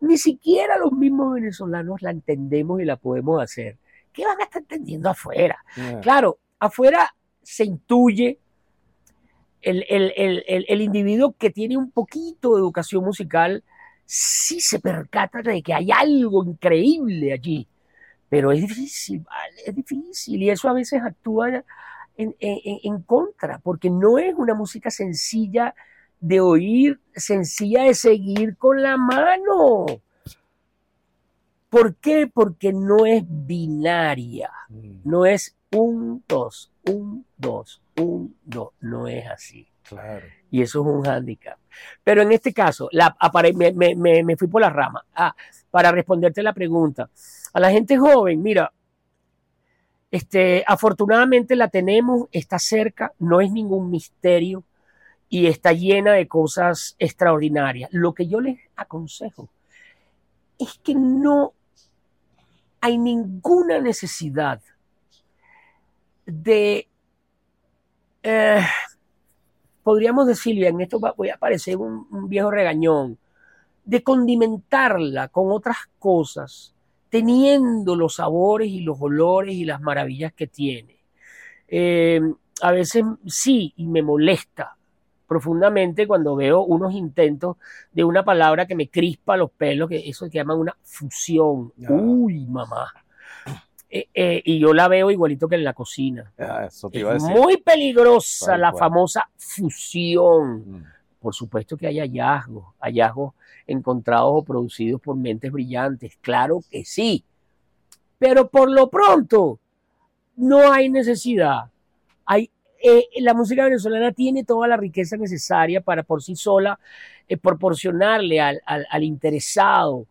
ni siquiera los mismos venezolanos la entendemos y la podemos hacer. ¿Qué van a estar entendiendo afuera? Claro, afuera se intuye el, individuo que tiene un poquito de educación musical, sí se percata de que hay algo increíble allí, pero es difícil, es difícil y eso a veces actúa en, en, contra, porque no es una música sencilla de oír, sencilla de seguir con la mano. ¿Por qué? Porque no es binaria, mm. no es un, dos, un, dos, un, dos. No es así. Claro. Y eso es un hándicap. Pero en este caso, la, me, me, me, fui por la rama. Ah, para responderte la pregunta. A la gente joven, mira, este, afortunadamente la tenemos, está cerca, no es ningún misterio y está llena de cosas extraordinarias. Lo que yo les aconsejo es que no hay ninguna necesidad de, eh, podríamos decirle, en esto voy a parecer un, viejo regañón, de condimentarla con otras cosas, teniendo los sabores y los olores y las maravillas que tiene. Eh, a veces sí, y me molesta profundamente cuando veo unos intentos de una palabra que me crispa los pelos, que eso se llama una fusión. Uy, mamá. Eh, eh, y yo la veo igualito que en la cocina. Ah, es muy peligrosa la famosa fusión. Mm. Por supuesto que hay hallazgos, hallazgos encontrados o producidos por mentes brillantes, claro que sí. Pero por lo pronto, no hay necesidad. Hay, eh, la música venezolana tiene toda la riqueza necesaria para por sí sola proporcionarle al, al, al interesado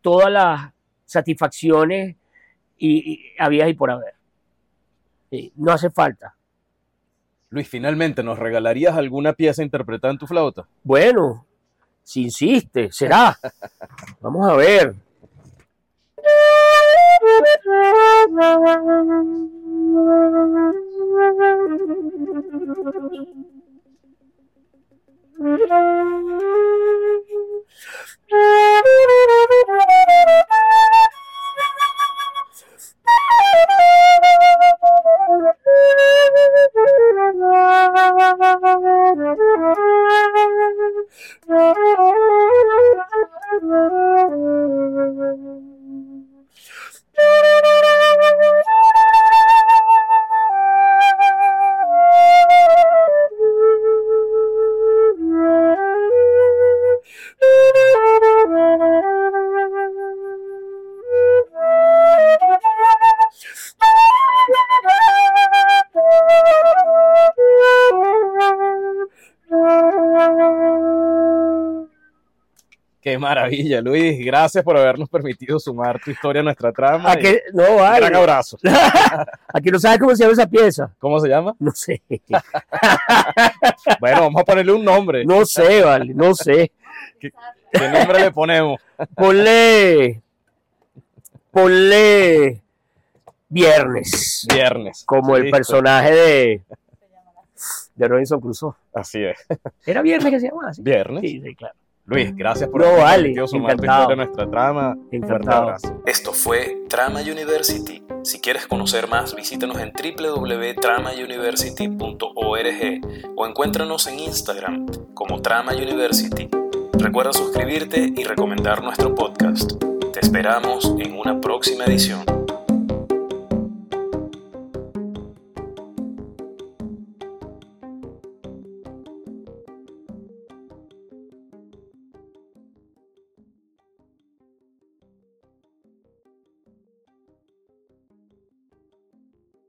todas las satisfacciones y, había y por haber. no hace falta. Luis, finalmente, ¿nos regalarías alguna pieza interpretada en tu flauta? Bueno, si insiste, será. Vamos a ver. Oh, maravilla, Luis. Gracias por habernos permitido sumar tu historia a nuestra trama. ¿A y que, no, un vale. gran abrazo. ¿A que no sabes cómo se llama esa pieza? ¿Cómo se llama? No sé. Bueno, vamos a ponerle un nombre. No sé, vale. No sé. ¿Qué nombre le ponemos? Ponle. Ponle. Viernes. Viernes. Como el Listo. personaje de. De Robinson Crusoe. Así es. ¿Era viernes que se llamaba así? Viernes. Sí, sí, claro. Luis, gracias por No, permitido sumar tu historia a nuestra trama. Un Encantado. abrazo. Esto fue Trama University. Si quieres conocer más, visítanos en www.tramauniversity.org o encuéntranos en Instagram como Trama University. Recuerda suscribirte y recomendar nuestro podcast. Te esperamos en una próxima edición.